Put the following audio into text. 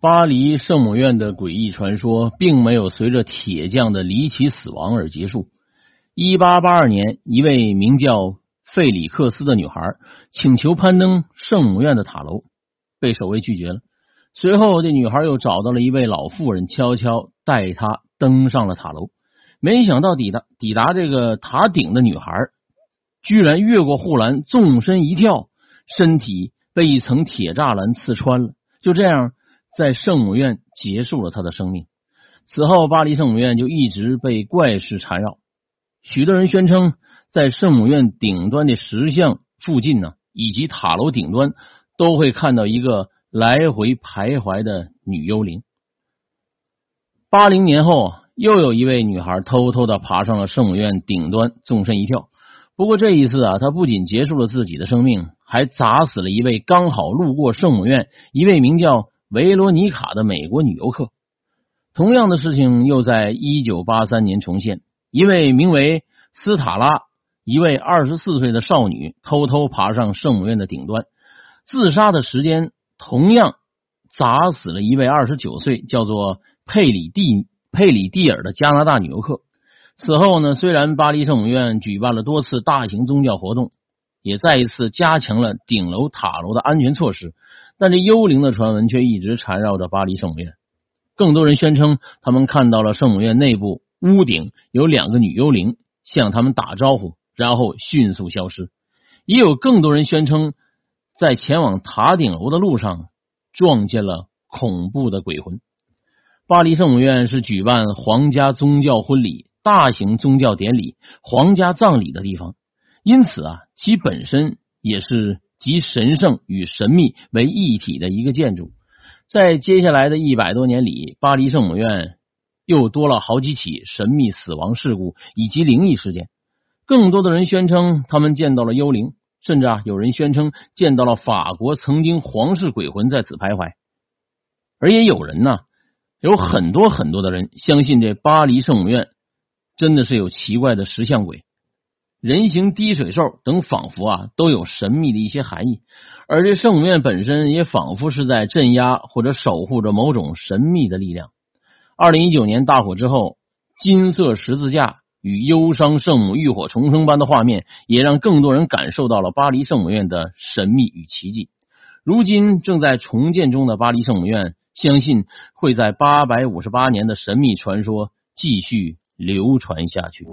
巴黎圣母院的诡异传说并没有随着铁匠的离奇死亡而结束。一八八二年，一位名叫费里克斯的女孩请求攀登圣母院的塔楼，被守卫拒绝了。随后，这女孩又找到了一位老妇人，悄悄带她登上了塔楼。没想到抵达抵达这个塔顶的女孩，居然越过护栏，纵身一跳，身体被一层铁栅栏刺穿了。就这样。在圣母院结束了他的生命。此后，巴黎圣母院就一直被怪事缠绕。许多人宣称，在圣母院顶端的石像附近呢，以及塔楼顶端，都会看到一个来回徘徊的女幽灵。八零年后，又有一位女孩偷偷的爬上了圣母院顶端，纵身一跳。不过这一次啊，她不仅结束了自己的生命，还砸死了一位刚好路过圣母院一位名叫。维罗妮卡的美国女游客，同样的事情又在一九八三年重现。一位名为斯塔拉，一位二十四岁的少女，偷偷爬上圣母院的顶端，自杀的时间同样砸死了一位二十九岁叫做佩里蒂佩里蒂尔的加拿大女游客。此后呢，虽然巴黎圣母院举办了多次大型宗教活动，也再一次加强了顶楼塔楼的安全措施。但这幽灵的传闻却一直缠绕着巴黎圣母院。更多人宣称，他们看到了圣母院内部屋顶有两个女幽灵向他们打招呼，然后迅速消失。也有更多人宣称，在前往塔顶楼的路上撞见了恐怖的鬼魂。巴黎圣母院是举办皇家宗教婚礼、大型宗教典礼、皇家葬礼的地方，因此啊，其本身也是。集神圣与神秘为一体的一个建筑，在接下来的一百多年里，巴黎圣母院又多了好几起神秘死亡事故以及灵异事件。更多的人宣称他们见到了幽灵，甚至啊，有人宣称见到了法国曾经皇室鬼魂在此徘徊。而也有人呢，有很多很多的人相信这巴黎圣母院真的是有奇怪的石像鬼。人形滴水兽等，仿佛啊都有神秘的一些含义，而这圣母院本身也仿佛是在镇压或者守护着某种神秘的力量。二零一九年大火之后，金色十字架与忧伤圣母浴火重生般的画面，也让更多人感受到了巴黎圣母院的神秘与奇迹。如今正在重建中的巴黎圣母院，相信会在八百五十八年的神秘传说继续流传下去。